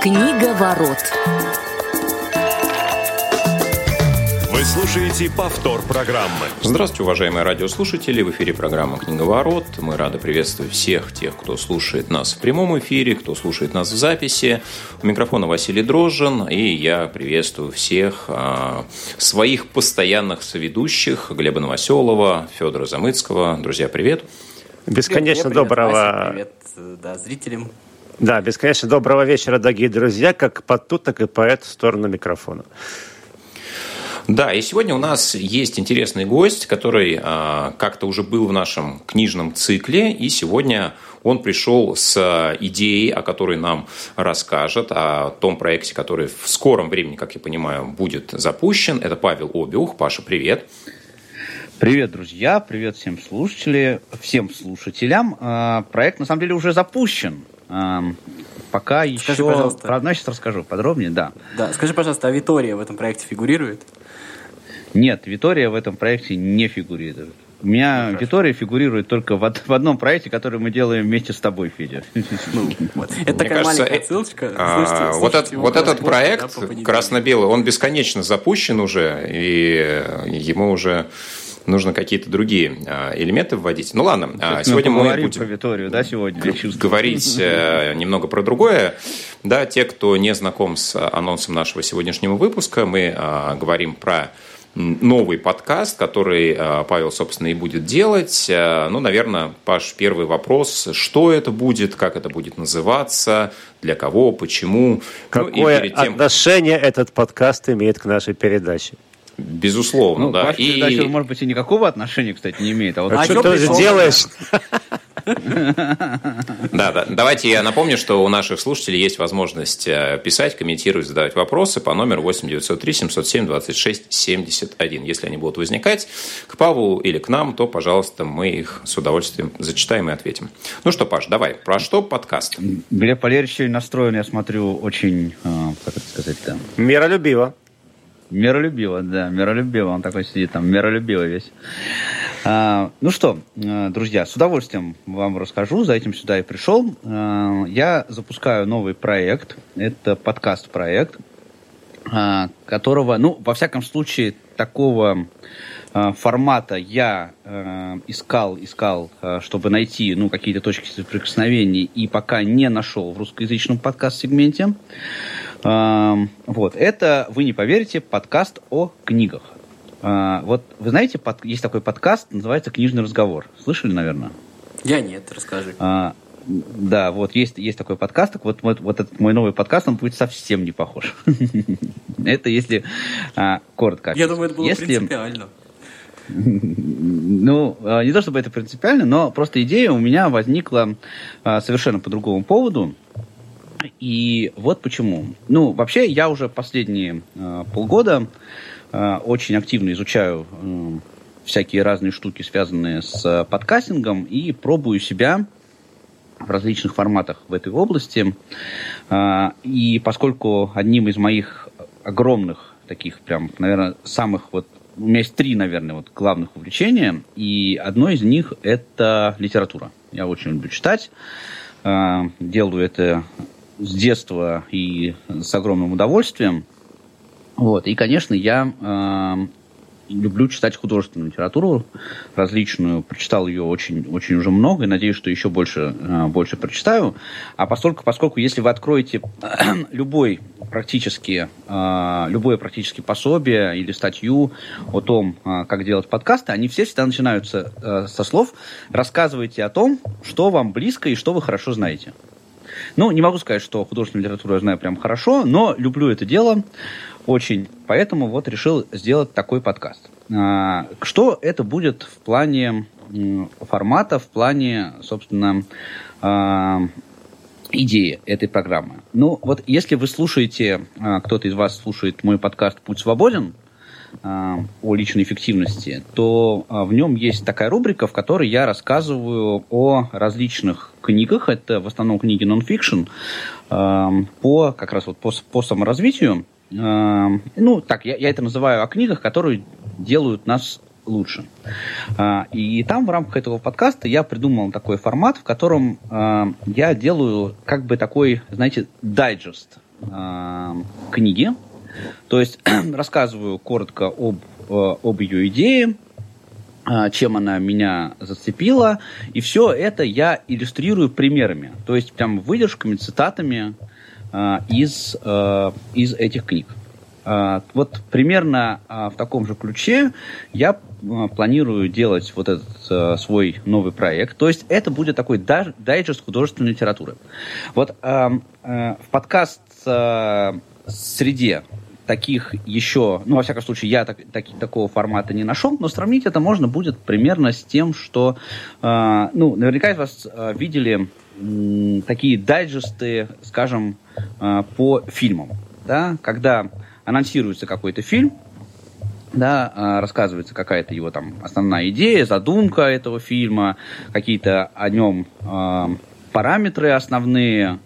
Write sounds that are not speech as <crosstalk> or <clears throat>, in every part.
Книга ворот. Вы слушаете повтор программы. Здравствуйте, уважаемые радиослушатели. В эфире программа «Книговорот». Мы рады приветствовать всех тех, кто слушает нас в прямом эфире, кто слушает нас в записи. У микрофона Василий Дрожжин, и я приветствую всех а, своих постоянных соведущих Глеба Новоселова, Федора Замыцкого. Друзья, привет. Бесконечно привет, привет, доброго... Вася, привет да, зрителям. Да, бесконечно доброго вечера, дорогие друзья, как по ту, так и по эту сторону микрофона. Да, и сегодня у нас есть интересный гость, который а, как-то уже был в нашем книжном цикле, и сегодня он пришел с идеей, о которой нам расскажет, о том проекте, который в скором времени, как я понимаю, будет запущен. Это Павел Обиух. Паша, привет. Привет, друзья, привет всем слушателям, всем слушателям. А, проект на самом деле уже запущен. Пока Скажи, еще... Пожалуйста. Про одно сейчас расскажу подробнее, да. Да, скажи, пожалуйста, а Витория в этом проекте фигурирует? Нет, Витория в этом проекте не фигурирует. У меня ну, Витория фигурирует только в, в одном проекте, который мы делаем вместе с тобой, Федя. Ну, вот. Это такая кажется, маленькая ссылочка. А, слушайте, вот, слушайте вот этот проект да, красно-белый, он бесконечно запущен уже, и ему уже нужно какие-то другие а, элементы вводить. Ну ладно, а, сегодня мы, мы будем про Виторию, да, сегодня говорить э, немного про другое. Да, те, кто не знаком с анонсом нашего сегодняшнего выпуска, мы а, говорим про новый подкаст, который Павел, собственно, и будет делать. Э, ну, наверное, Паш, первый вопрос. Что это будет, как это будет называться, для кого, почему? Ну, Какое ну, тем... отношение этот подкаст имеет к нашей передаче? Безусловно, ну, да. И... передача, может быть, и никакого отношения, кстати, не имеет. А, вот а что ты же делаешь? Да, да. Давайте я напомню, что у наших слушателей есть возможность э, писать, комментировать, задавать вопросы по номеру 8 903 707 26 71. Если они будут возникать к Павлу или к нам, то, пожалуйста, мы их с удовольствием зачитаем и ответим. Ну что, Паш, давай, про что подкаст? Глеб Валерьевич настроен, я смотрю, очень, э, как это сказать-то? Миролюбиво. Миролюбиво, да, миролюбиво. Он такой сидит там, миролюбивый весь. А, ну что, э, друзья, с удовольствием вам расскажу. За этим сюда и пришел. А, я запускаю новый проект. Это подкаст-проект, а, которого, ну, во всяком случае, такого а, формата я э, искал, искал, э, чтобы найти ну, какие-то точки соприкосновения, и пока не нашел в русскоязычном подкаст-сегменте. Вот, это, вы не поверите, подкаст о книгах. А, вот вы знаете, под, есть такой подкаст, называется «Книжный разговор». Слышали, наверное? Я нет, расскажи. А, да, вот есть, есть такой подкаст, так вот, вот, вот этот мой новый подкаст, он будет совсем не похож. <laughs> Это если а, коротко. Я думаю, это было принципиально. Ну, не то чтобы это принципиально, но просто идея у меня возникла совершенно по другому поводу. И вот почему. Ну, вообще, я уже последние э, полгода э, очень активно изучаю э, всякие разные штуки, связанные с подкастингом, и пробую себя в различных форматах в этой области. Э, и поскольку одним из моих огромных таких прям, наверное, самых вот у меня есть три, наверное, вот главных увлечения, и одно из них это литература. Я очень люблю читать, э, делаю это с детства и с огромным удовольствием. Вот. И, конечно, я э, люблю читать художественную литературу различную. Прочитал ее очень, очень уже много и надеюсь, что еще больше, э, больше прочитаю. А поскольку, поскольку если вы откроете <clears throat> любой практически, э, любое практически пособие или статью о том, э, как делать подкасты, они все всегда начинаются э, со слов «рассказывайте о том, что вам близко и что вы хорошо знаете». Ну, не могу сказать, что художественную литературу я знаю прям хорошо, но люблю это дело очень. Поэтому вот решил сделать такой подкаст. А, что это будет в плане формата, в плане, собственно, а, идеи этой программы. Ну, вот если вы слушаете, а, кто-то из вас слушает мой подкаст «Путь свободен», о личной эффективности, то в нем есть такая рубрика, в которой я рассказываю о различных книгах, это в основном книги нон-фикшн, по как раз вот по, по саморазвитию. Ну, так, я, я это называю о книгах, которые делают нас лучше. А, и там в рамках этого подкаста я придумал такой формат, в котором я делаю как бы такой, знаете, дайджест книги, то есть <clears throat> рассказываю коротко об, э, об ее идее, э, чем она меня зацепила, и все это я иллюстрирую примерами, то есть прям выдержками, цитатами э, из, э, из этих книг. Э, вот примерно в таком же ключе я планирую делать вот этот э, свой новый проект. То есть это будет такой дай, дайджест художественной литературы. Вот в подкаст среде таких еще, ну, во всяком случае, я так, так, такого формата не нашел, но сравнить это можно будет примерно с тем, что, э, ну, наверняка из вас э, видели э, такие дайджесты, скажем, э, по фильмам, да, когда анонсируется какой-то фильм, да, рассказывается какая-то его там основная идея, задумка этого фильма, какие-то о нем э, параметры основные,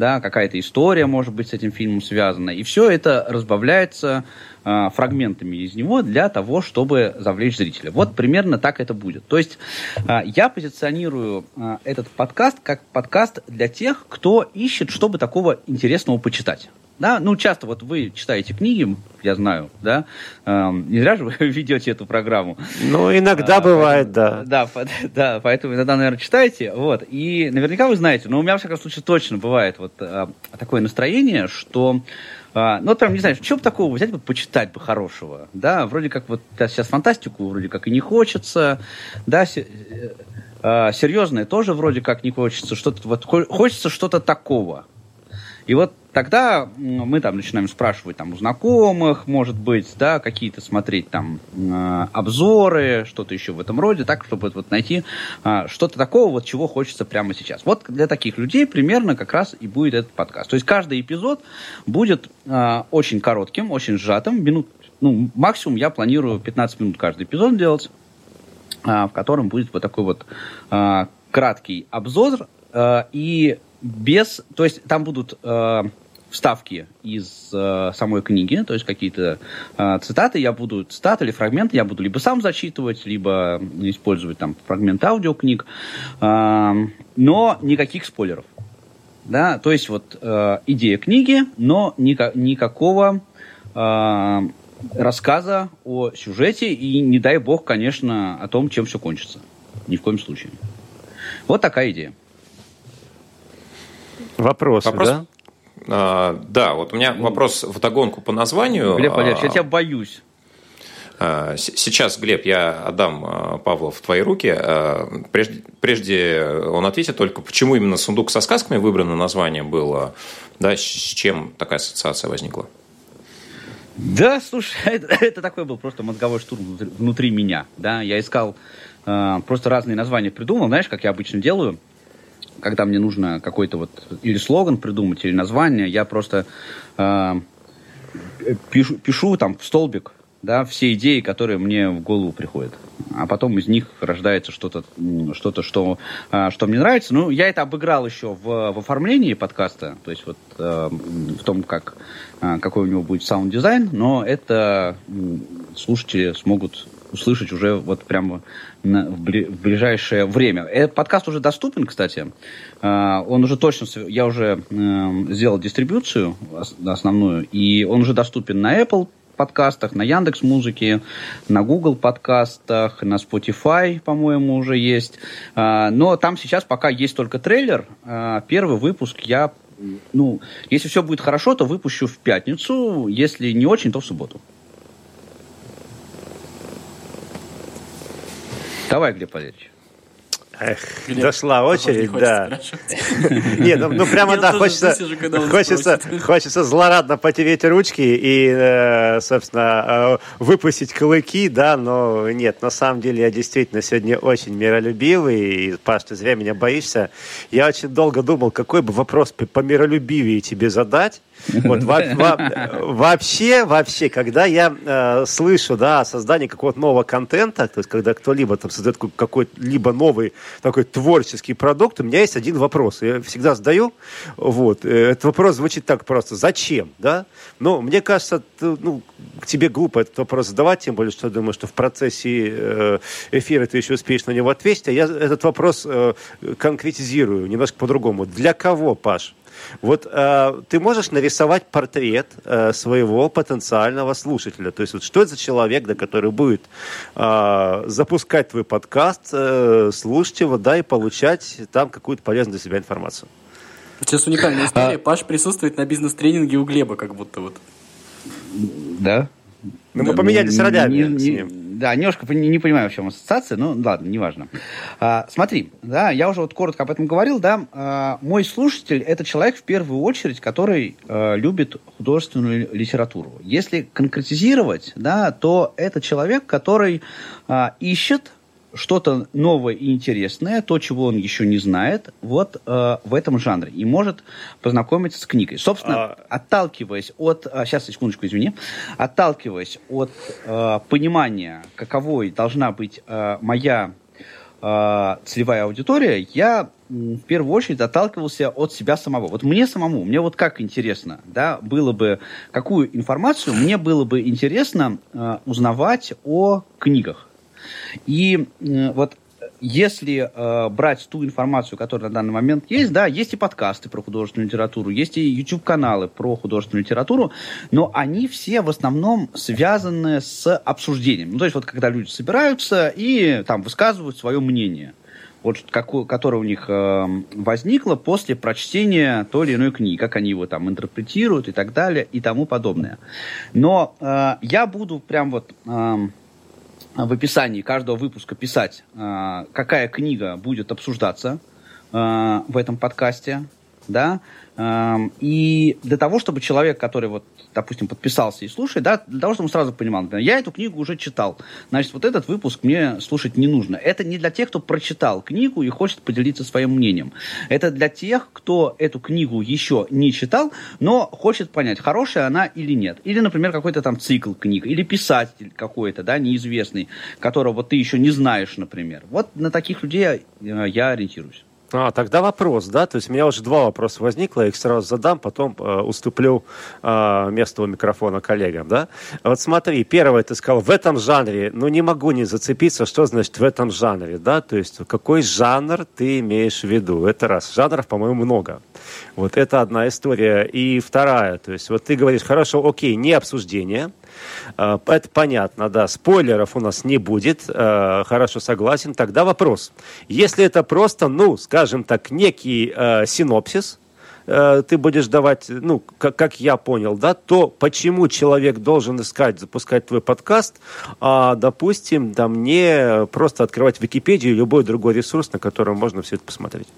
да, какая-то история, может быть, с этим фильмом связана. И все это разбавляется э, фрагментами из него для того, чтобы завлечь зрителя. Вот примерно так это будет. То есть э, я позиционирую э, этот подкаст как подкаст для тех, кто ищет, чтобы такого интересного почитать. Да, ну часто вот вы читаете книги, я знаю, да, эм, не зря же вы <laughs> ведете эту программу. Ну иногда а, бывает, поэтому, да. Да, <laughs> да, поэтому иногда, наверное, читаете, вот, и наверняка вы знаете, но у меня, во всяком случае, точно бывает вот а, такое настроение, что а, ну, вот прям, не знаю, что бы такого взять бы, почитать бы хорошего, да, вроде как вот да, сейчас фантастику вроде как и не хочется, да, се, а, серьезное тоже вроде как не хочется, что-то вот хочется что-то такого, и вот тогда мы там начинаем спрашивать там у знакомых, может быть, да, какие-то смотреть там э, обзоры, что-то еще в этом роде, так, чтобы вот найти э, что-то такого, вот чего хочется прямо сейчас. Вот для таких людей примерно как раз и будет этот подкаст. То есть каждый эпизод будет э, очень коротким, очень сжатым, минут, ну, максимум я планирую 15 минут каждый эпизод делать, э, в котором будет вот такой вот краткий обзор, и без, то есть там будут э, вставки из э, самой книги, то есть какие-то э, цитаты, я буду цитаты или фрагменты, я буду либо сам зачитывать, либо использовать там фрагмент аудиокниг, э, но никаких спойлеров. Да, то есть вот э, идея книги, но ника- никакого э, рассказа о сюжете и не дай бог, конечно, о том, чем все кончится. Ни в коем случае. Вот такая идея. Вопросы, Вопрос... да? А, да, вот у меня вопрос в догонку по названию. Глеб Валерьевич, я тебя боюсь. А, сейчас, Глеб, я отдам а, Павла в твои руки. А, прежде, прежде он ответит только, почему именно «Сундук со сказками» выбрано название было, да, с чем такая ассоциация возникла? Да, слушай, <laughs> это, это такой был просто мозговой штурм внутри меня. Да? Я искал э, просто разные названия придумал, знаешь, как я обычно делаю – когда мне нужно какой-то вот или слоган придумать, или название, я просто э, пишу, пишу там в столбик, да, все идеи, которые мне в голову приходят. А потом из них рождается что-то, что-то, что, а, что мне нравится. Ну, я это обыграл еще в, в оформлении подкаста, то есть вот э, в том, как, э, какой у него будет саунд-дизайн, но это слушатели смогут услышать уже вот прямо на, в, бли, в ближайшее время. Этот подкаст уже доступен, кстати. Uh, он уже точно, я уже uh, сделал дистрибуцию основную, и он уже доступен на Apple подкастах, на Яндекс Музыке, на Google подкастах, на Spotify, по-моему, уже есть. Uh, но там сейчас пока есть только трейлер. Первый выпуск я, ну, если все будет хорошо, то выпущу в пятницу, если не очень, то в субботу. Давай, Глеб Валерьевич. Эх, Глеб, дошла очередь, да. Нет, ну, ну прямо да, хочется, хочется, хочется злорадно потереть ручки и, э, собственно, э, выпустить клыки, да, но нет, на самом деле я действительно сегодня очень миролюбивый, и, Паш, ты зря меня боишься. Я очень долго думал, какой бы вопрос по миролюбивее тебе задать, вот, во, во, вообще, вообще, когда я э, слышу, да, о создании какого-то нового контента, то есть когда кто-либо там создает какой-либо новый такой творческий продукт, у меня есть один вопрос. Я всегда задаю, вот, э, этот вопрос звучит так просто. Зачем, да? Но мне кажется, ну, к тебе глупо этот вопрос задавать, тем более, что я думаю, что в процессе э, эфира ты еще успеешь на него ответить, а я этот вопрос э, конкретизирую немножко по-другому. Для кого, Паш? Вот э, ты можешь нарисовать портрет э, своего потенциального слушателя. То есть вот что это за человек, да, который будет э, запускать твой подкаст, э, слушать его, да, и получать там какую-то полезную для себя информацию. Сейчас уникальная история. А... Паш присутствует на бизнес-тренинге у Глеба, как будто вот. Да? Ну, мы поменялись ролями не, с ним. Да, немножко не, не понимаю, в чем ассоциация, но ладно, неважно. А, смотри, да, я уже вот коротко об этом говорил, да, а, мой слушатель – это человек, в первую очередь, который а, любит художественную литературу. Если конкретизировать, да, то это человек, который а, ищет что-то новое и интересное, то, чего он еще не знает, вот э, в этом жанре, и может познакомиться с книгой. Собственно, а... отталкиваясь от, а, сейчас, секундочку, извини, отталкиваясь от э, понимания, каковой должна быть э, моя э, целевая аудитория, я в первую очередь отталкивался от себя самого. Вот мне самому, мне вот как интересно, да, было бы, какую информацию мне было бы интересно э, узнавать о книгах. И э, вот если э, брать ту информацию, которая на данный момент есть, да, есть и подкасты про художественную литературу, есть и YouTube-каналы про художественную литературу, но они все в основном связаны с обсуждением. Ну, то есть вот когда люди собираются и там высказывают свое мнение вот какое, которое у них э, возникло после прочтения той или иной книги, как они его там интерпретируют и так далее и тому подобное. Но э, я буду прям вот э, в описании каждого выпуска писать, а, какая книга будет обсуждаться а, в этом подкасте, да, и для того, чтобы человек, который вот, допустим, подписался и слушает, да, для того, чтобы он сразу понимал, например, я эту книгу уже читал, значит, вот этот выпуск мне слушать не нужно. Это не для тех, кто прочитал книгу и хочет поделиться своим мнением. Это для тех, кто эту книгу еще не читал, но хочет понять, хорошая она или нет. Или, например, какой-то там цикл книг, или писатель какой-то, да, неизвестный, которого ты еще не знаешь, например. Вот на таких людей я, я ориентируюсь. А, тогда вопрос, да? То есть у меня уже два вопроса возникло, я их сразу задам, потом э, уступлю э, место у микрофона коллегам, да? Вот смотри, первое, ты сказал, в этом жанре, ну не могу не зацепиться, что значит в этом жанре, да? То есть какой жанр ты имеешь в виду? Это раз. Жанров, по-моему, много. Вот это одна история. И вторая, то есть вот ты говоришь, хорошо, окей, не обсуждение, это понятно, да. Спойлеров у нас не будет. Э, хорошо, согласен. Тогда вопрос. Если это просто, ну, скажем так, некий э, синопсис, ты будешь давать, ну, как, как я понял, да, то почему человек должен искать, запускать твой подкаст, а, допустим, там не просто открывать Википедию, любой другой ресурс, на котором можно все это посмотреть?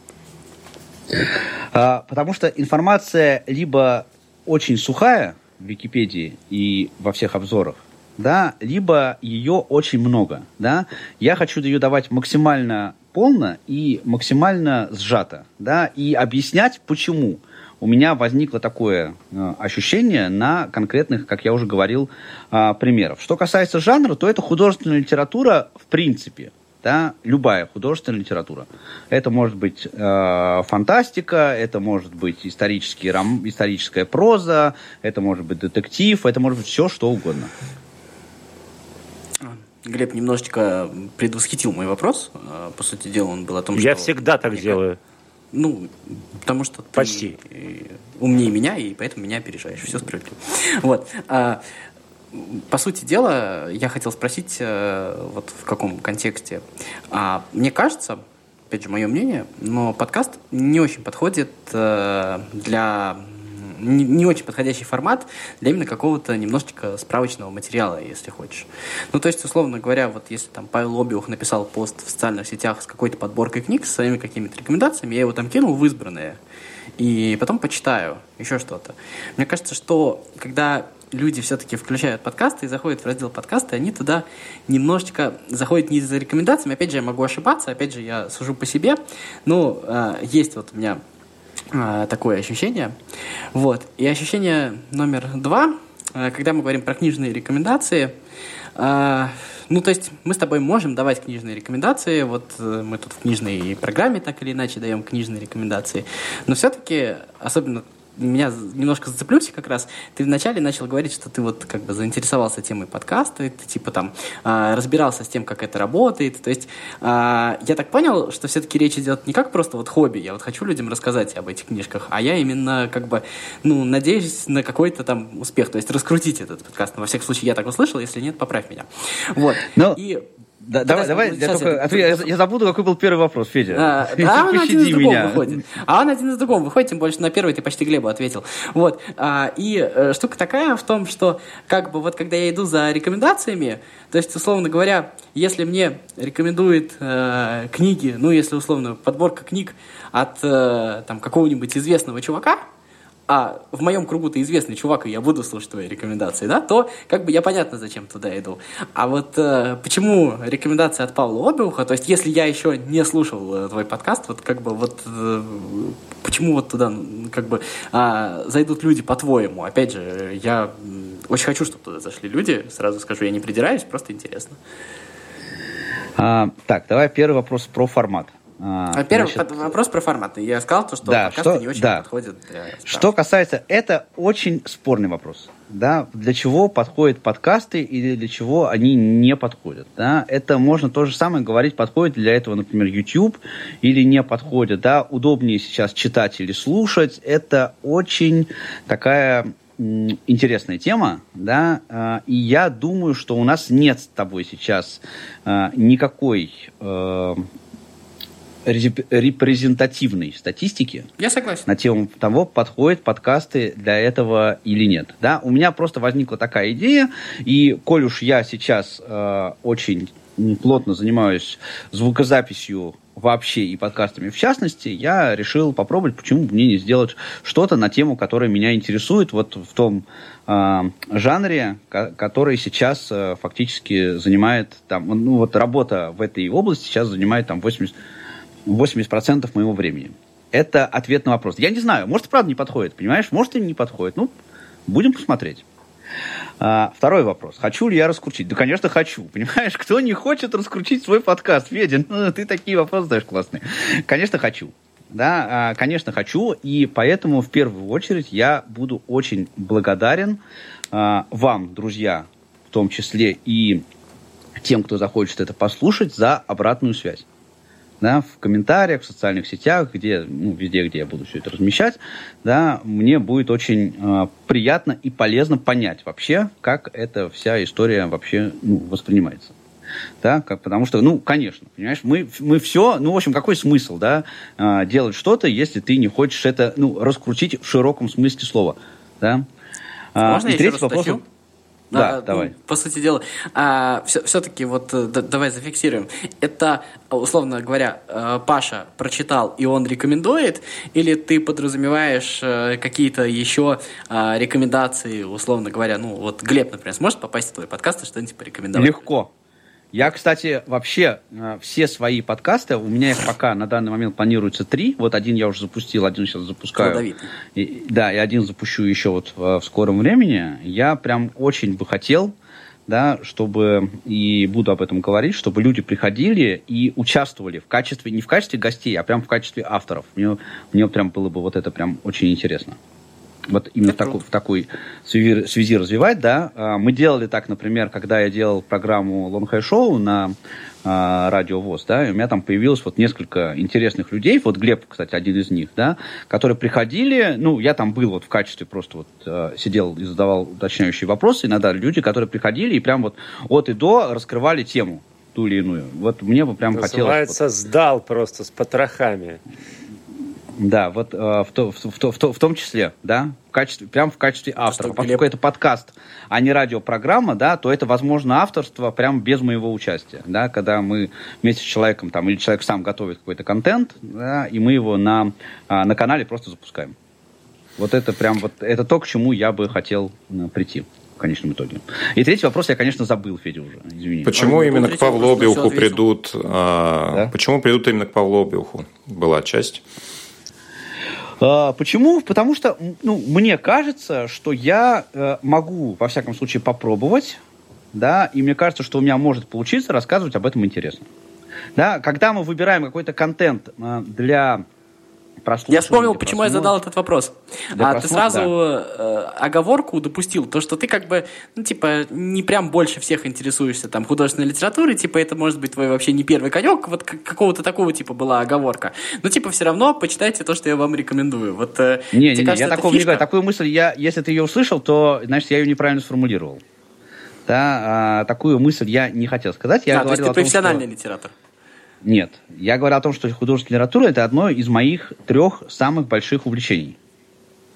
А, потому что информация либо очень сухая, в Википедии и во всех обзорах, да, либо ее очень много, да. Я хочу ее давать максимально полно и максимально сжато, да, и объяснять, почему у меня возникло такое э, ощущение на конкретных, как я уже говорил, э, примеров. Что касается жанра, то это художественная литература в принципе да, любая художественная литература. Это может быть э, фантастика, это может быть исторический рам, историческая проза, это может быть детектив, это может быть все, что угодно. Глеб немножечко предвосхитил мой вопрос. Э, по сути дела, он был о том, Я что... Я всегда так делаю. Ну, потому что Почти. ты умнее меня, и поэтому меня опережаешь. Все справедливо. Вот. А, по сути дела, я хотел спросить, э, вот в каком контексте. А, мне кажется, опять же, мое мнение, но подкаст не очень подходит э, для не, не очень подходящий формат для именно какого-то немножечко справочного материала, если хочешь. Ну, то есть, условно говоря, вот если там Павел Обиух написал пост в социальных сетях с какой-то подборкой книг, с своими какими-то рекомендациями, я его там кинул в избранные, и потом почитаю еще что-то. Мне кажется, что когда люди все-таки включают подкасты и заходят в раздел подкасты, они туда немножечко заходят не за рекомендациями. Опять же, я могу ошибаться, опять же, я сужу по себе. Но э, есть вот у меня э, такое ощущение. Вот. И ощущение номер два, э, когда мы говорим про книжные рекомендации, э, ну, то есть мы с тобой можем давать книжные рекомендации, вот э, мы тут в книжной программе так или иначе даем книжные рекомендации, но все-таки, особенно меня немножко зацеплюсь как раз. Ты вначале начал говорить, что ты вот как бы заинтересовался темой подкаста, ты типа там э, разбирался с тем, как это работает. То есть э, я так понял, что все-таки речь идет не как просто вот хобби, я вот хочу людям рассказать об этих книжках, а я именно как бы, ну, надеюсь на какой-то там успех, то есть раскрутить этот подкаст. Но, во всяком случае, я так услышал, если нет, поправь меня. Вот. Но... И да, давай, давай, я, только, это, я, я забуду, какой был первый вопрос, Федя. А, <laughs> да, он один из другого выходит. А он один из другого выходит, тем больше на первый ты почти Глебу ответил. Вот. А, и э, штука такая в том, что как бы вот когда я иду за рекомендациями, то есть, условно говоря, если мне рекомендуют э, книги, ну, если условно подборка книг от э, там какого-нибудь известного чувака, а в моем кругу ты известный чувак, и я буду слушать твои рекомендации, да, то как бы я понятно, зачем туда иду. А вот э, почему рекомендация от Павла Обиуха, то есть если я еще не слушал э, твой подкаст, вот как бы вот э, почему вот туда как бы э, зайдут люди по-твоему? Опять же, я очень хочу, чтобы туда зашли люди, сразу скажу, я не придираюсь, просто интересно. А, так, давай первый вопрос про формат. А, Первый значит, вопрос про форматы. Я сказал, то, что да, подкасты что, не очень да. подходят для Что касается, это очень спорный вопрос. Да, для чего подходят подкасты или для чего они не подходят. Да? Это можно то же самое говорить, подходит для этого, например, YouTube или не подходит. Да? Удобнее сейчас читать или слушать. Это очень такая интересная тема, да, а, и я думаю, что у нас нет с тобой сейчас а, никакой э, репрезентативной статистики. Я согласен. На тему того, подходят подкасты для этого или нет. Да, у меня просто возникла такая идея, и коль уж я сейчас э, очень плотно занимаюсь звукозаписью вообще и подкастами в частности, я решил попробовать, почему бы мне не сделать что-то на тему, которая меня интересует, вот в том э, жанре, который сейчас э, фактически занимает, там, ну вот работа в этой области сейчас занимает там 80 80% моего времени. Это ответ на вопрос. Я не знаю, может, правда не подходит, понимаешь? Может, и не подходит. Ну, будем посмотреть. А, второй вопрос. Хочу ли я раскрутить? Да, конечно, хочу. <laughs> Понимаешь, кто не хочет раскрутить свой подкаст? Федя, ну, ты такие вопросы задаешь классные. Конечно, хочу. Да, а, конечно, хочу. И поэтому, в первую очередь, я буду очень благодарен а, вам, друзья, в том числе и тем, кто захочет это послушать, за обратную связь да, в комментариях, в социальных сетях, где, ну, везде, где я буду все это размещать, да, мне будет очень э, приятно и полезно понять вообще, как эта вся история вообще ну, воспринимается. Да, как, потому что, ну, конечно, понимаешь, мы, мы все, ну, в общем, какой смысл, да, э, делать что-то, если ты не хочешь это, ну, раскрутить в широком смысле слова, да. А, Можно и я третий еще вопрос. Да, а, давай. Ну, по сути дела, а, все, все-таки вот э, да, давай зафиксируем. Это, условно говоря, э, Паша прочитал и он рекомендует, или ты подразумеваешь э, какие-то еще а, рекомендации, условно говоря, ну вот Глеб, например, сможет попасть в твой подкаст и что-нибудь порекомендовать? Легко. Я, кстати, вообще э, все свои подкасты, у меня их пока на данный момент планируется три. Вот один я уже запустил, один сейчас запускаю. И, да, и один запущу еще вот в, в скором времени. Я прям очень бы хотел, да, чтобы, и буду об этом говорить, чтобы люди приходили и участвовали в качестве, не в качестве гостей, а прям в качестве авторов. Мне, мне прям было бы вот это прям очень интересно вот именно такой, в такой связи, связи развивать, да. А, мы делали так, например, когда я делал программу Long High Show на а, радио ВОЗ, да, и у меня там появилось вот несколько интересных людей, вот Глеб, кстати, один из них, да, которые приходили, ну, я там был вот в качестве просто вот э, сидел и задавал уточняющие вопросы, иногда люди, которые приходили и прям вот от и до раскрывали тему ту или иную. Вот мне бы прям Называется, хотелось... Называется, вот... сдал просто с потрохами. Да, вот э, в, то, в, в, в, в том числе, да, в качестве, прям в качестве автора. Что, Поскольку это подкаст, а не радиопрограмма, да, то это возможно авторство прям без моего участия, да, когда мы вместе с человеком там или человек сам готовит какой-то контент, да, и мы его на, а, на канале просто запускаем. Вот это прям вот это то, к чему я бы хотел прийти в конечном итоге. И третий вопрос я, конечно, забыл, Федя, уже. Извини. Почему а, именно к Павлу Обиуху придут? А, да? Почему придут именно к Павлу Обиуху? Была часть. А, почему? Потому что ну, мне кажется, что я э, могу, во всяком случае, попробовать, да, и мне кажется, что у меня может получиться рассказывать об этом интересно. Да, когда мы выбираем какой-то контент э, для Я вспомнил, почему я задал этот вопрос. А ты сразу да. Э, оговорку допустил, то, что ты как бы, ну, типа, не прям больше всех интересуешься там художественной литературой, типа, это может быть твой вообще не первый конек, вот какого-то такого типа была оговорка. Но, типа, все равно почитайте то, что я вам рекомендую. Вот, э, не, не, кажется, я такого не говорю. Такую мысль, я, если ты ее услышал, то, значит, я ее неправильно сформулировал. Да, а, такую мысль я не хотел сказать. Я а, то есть ты профессиональный том, что... литератор? Нет. Я говорю о том, что художественная литература это одно из моих трех самых больших увлечений.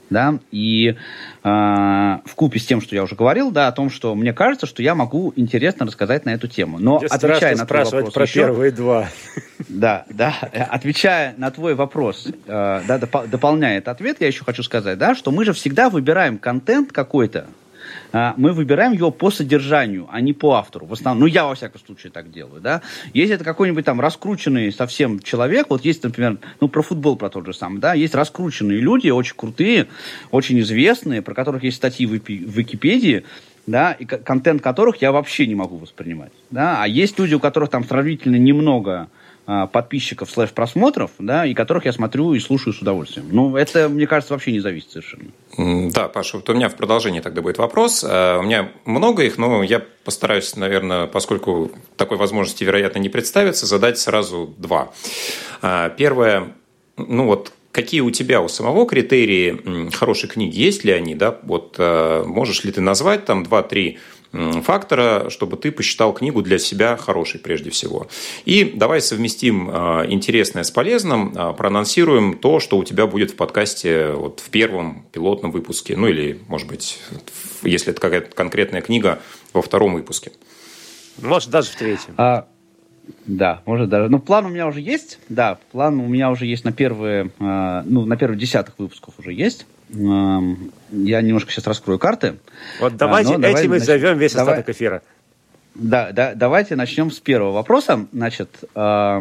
Да, и э, в купе с тем, что я уже говорил, да, о том, что мне кажется, что я могу интересно рассказать на эту тему. Но Мне отвечая на твой вопрос про еще, первые два. Да, да, отвечая на твой вопрос, э, да, доп, дополняя этот ответ, я еще хочу сказать, да, что мы же всегда выбираем контент какой-то, мы выбираем его по содержанию, а не по автору. В основном, ну, я во всяком случае так делаю, да. Если это какой-нибудь там раскрученный совсем человек, вот есть, например, ну, про футбол, про тот же самый, да, есть раскрученные люди, очень крутые, очень известные, про которых есть статьи в Википедии, да, и контент которых я вообще не могу воспринимать, да, а есть люди, у которых там сравнительно немного а, подписчиков слэш просмотров, да, и которых я смотрю и слушаю с удовольствием. Ну, это, мне кажется, вообще не зависит совершенно. Да, Паша, вот у меня в продолжении тогда будет вопрос. А, у меня много их, но я постараюсь, наверное, поскольку такой возможности, вероятно, не представится, задать сразу два. А, первое, ну вот какие у тебя у самого критерии хорошей книги, есть ли они, да, вот можешь ли ты назвать там два-три фактора, чтобы ты посчитал книгу для себя хорошей прежде всего. И давай совместим а, интересное с полезным, а, проанонсируем то, что у тебя будет в подкасте вот в первом пилотном выпуске, ну или, может быть, если это какая-то конкретная книга, во втором выпуске. Может, даже в третьем. А, да, может даже. Ну, план у меня уже есть. Да, план у меня уже есть на первые, э, ну, на первые десятых выпусков уже есть. Я немножко сейчас раскрою карты. Вот давайте а, этим и зовем весь давай, остаток эфира. Да, да, давайте начнем с первого вопроса. Значит, э,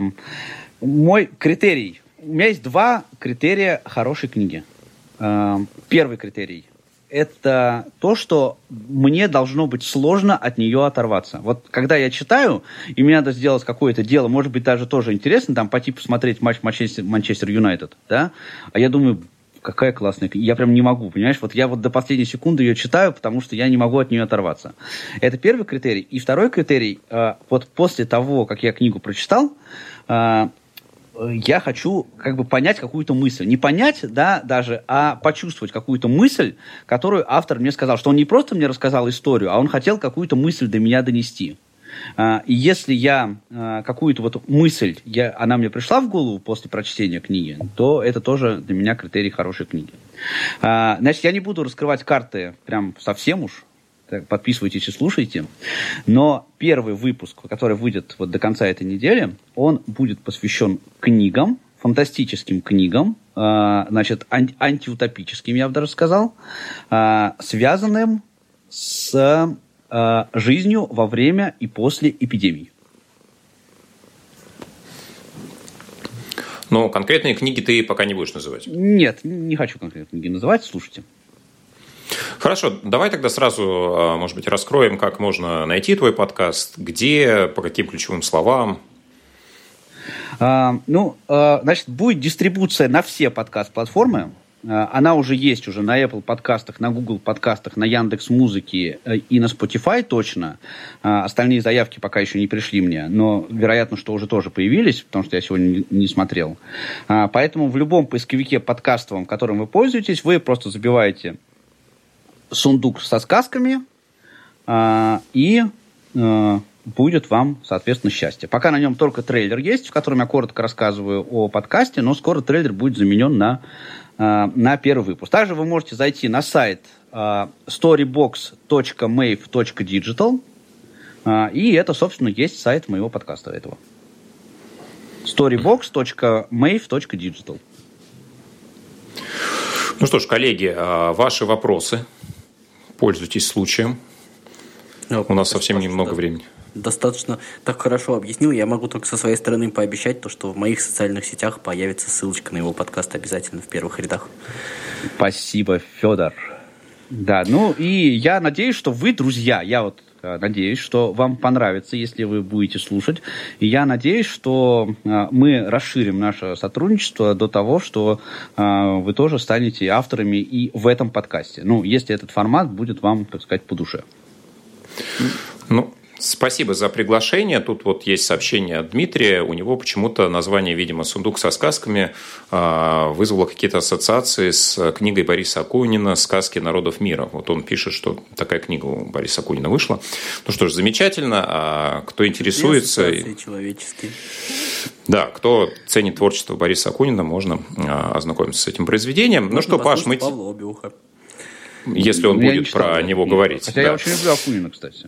мой критерий. У меня есть два критерия хорошей книги. Э, первый критерий – это то, что мне должно быть сложно от нее оторваться. Вот когда я читаю, и мне надо сделать какое-то дело, может быть, даже тоже интересно, там, пойти посмотреть матч Манчестер Юнайтед, да, а я думаю, какая классная книга. Я прям не могу, понимаешь? Вот я вот до последней секунды ее читаю, потому что я не могу от нее оторваться. Это первый критерий. И второй критерий, э, вот после того, как я книгу прочитал, э, я хочу как бы понять какую-то мысль. Не понять, да, даже, а почувствовать какую-то мысль, которую автор мне сказал. Что он не просто мне рассказал историю, а он хотел какую-то мысль до меня донести. А, если я а, какую-то вот мысль, я, она мне пришла в голову после прочтения книги, то это тоже для меня критерий хорошей книги. А, значит, я не буду раскрывать карты прям совсем уж, подписывайтесь и слушайте. Но первый выпуск, который выйдет вот до конца этой недели, он будет посвящен книгам, фантастическим книгам, значит, антиутопическим, я бы даже сказал, связанным с э, жизнью во время и после эпидемии. Но конкретные книги ты пока не будешь называть? Нет, не хочу конкретные книги называть, слушайте. Хорошо, давай тогда сразу, а, может быть, раскроем, как можно найти твой подкаст, где, по каким ключевым словам. А, ну, а, значит, будет дистрибуция на все подкаст-платформы. Э, она уже есть уже на Apple подкастах, на Google подкастах, на Яндекс Музыке э, и на Spotify точно. Э, остальные заявки пока еще не пришли мне, но вероятно, что уже тоже появились, потому что я сегодня не смотрел. Поэтому в любом поисковике подкастовом, которым вы пользуетесь, вы просто забиваете сундук со сказками и будет вам, соответственно, счастье. Пока на нем только трейлер есть, в котором я коротко рассказываю о подкасте, но скоро трейлер будет заменен на на первый выпуск. Также вы можете зайти на сайт э, storybox.mave.digital, э, и это, собственно, есть сайт моего подкаста этого. storybox.mave.digital. Ну что ж, коллеги, ваши вопросы. Пользуйтесь случаем. У нас совсем немного времени достаточно так хорошо объяснил. Я могу только со своей стороны пообещать то, что в моих социальных сетях появится ссылочка на его подкаст обязательно в первых рядах. Спасибо, Федор. Да, ну и я надеюсь, что вы, друзья, я вот э, надеюсь, что вам понравится, если вы будете слушать. И я надеюсь, что э, мы расширим наше сотрудничество до того, что вы тоже станете авторами и в этом подкасте. Ну, если этот формат будет вам, так сказать, по душе. Ну, Спасибо за приглашение. Тут вот есть сообщение от Дмитрия. У него почему-то название, видимо, «Сундук со сказками» а, вызвало какие-то ассоциации с книгой Бориса Акунина «Сказки народов мира». Вот он пишет, что такая книга у Бориса Акунина вышла. Ну что ж, замечательно. А кто интересуется... человеческие. Да, кто ценит творчество Бориса Акунина, можно а, ознакомиться с этим произведением. Можно ну что, Паш, мы... Павла Обиуха. Если он ну, будет про него говорить. Хотя да. я очень люблю Акунина, кстати.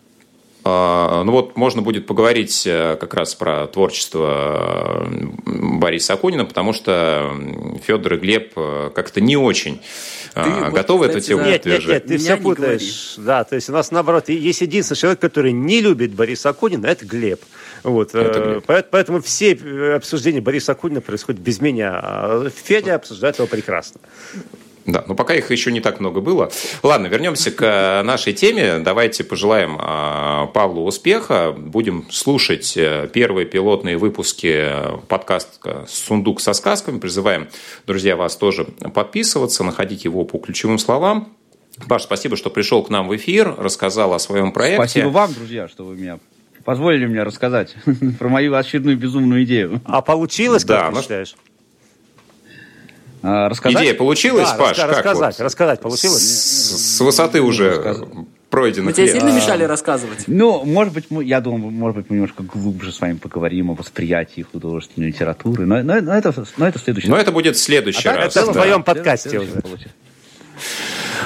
А, ну вот можно будет поговорить э, как раз про творчество э, Бориса Акунина, потому что Федор и Глеб э, как-то не очень ты готовы вот, эту тему нет, нет, нет, ты все путаешь. Да, то есть у нас наоборот, есть единственный человек, который не любит Бориса Акунина, это Глеб. Вот, это Глеб. Поэтому все обсуждения Бориса Акунина происходят без меня. А Федя обсуждает его прекрасно. Да, но пока их еще не так много было. Ладно, вернемся к э, нашей теме. Давайте пожелаем э, Павлу успеха. Будем слушать э, первые пилотные выпуски подкаста «Сундук со сказками». Призываем, друзья, вас тоже подписываться, находить его по ключевым словам. Паш, спасибо, что пришел к нам в эфир, рассказал о своем проекте. Спасибо вам, друзья, что вы меня позволили мне рассказать <laughs> про мою очередную безумную идею. А получилось, как да, ты считаешь? А, рассказать? Идея получилась, да, Паш? Раска- рассказать, вот? рассказать получилось? С, с высоты уже пройдено. Мы тебе сильно мешали рассказывать? Ну, может быть, мы, я думаю, может быть, мы немножко глубже с вами поговорим о восприятии художественной литературы. Но, но, но, это, но это в следующий Но раз. это будет в следующий а раз. Это да. в твоем подкасте уже.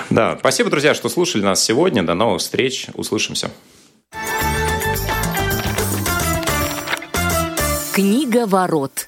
Да, спасибо, друзья, что слушали нас сегодня. До новых встреч. Услышимся. Книга ворот.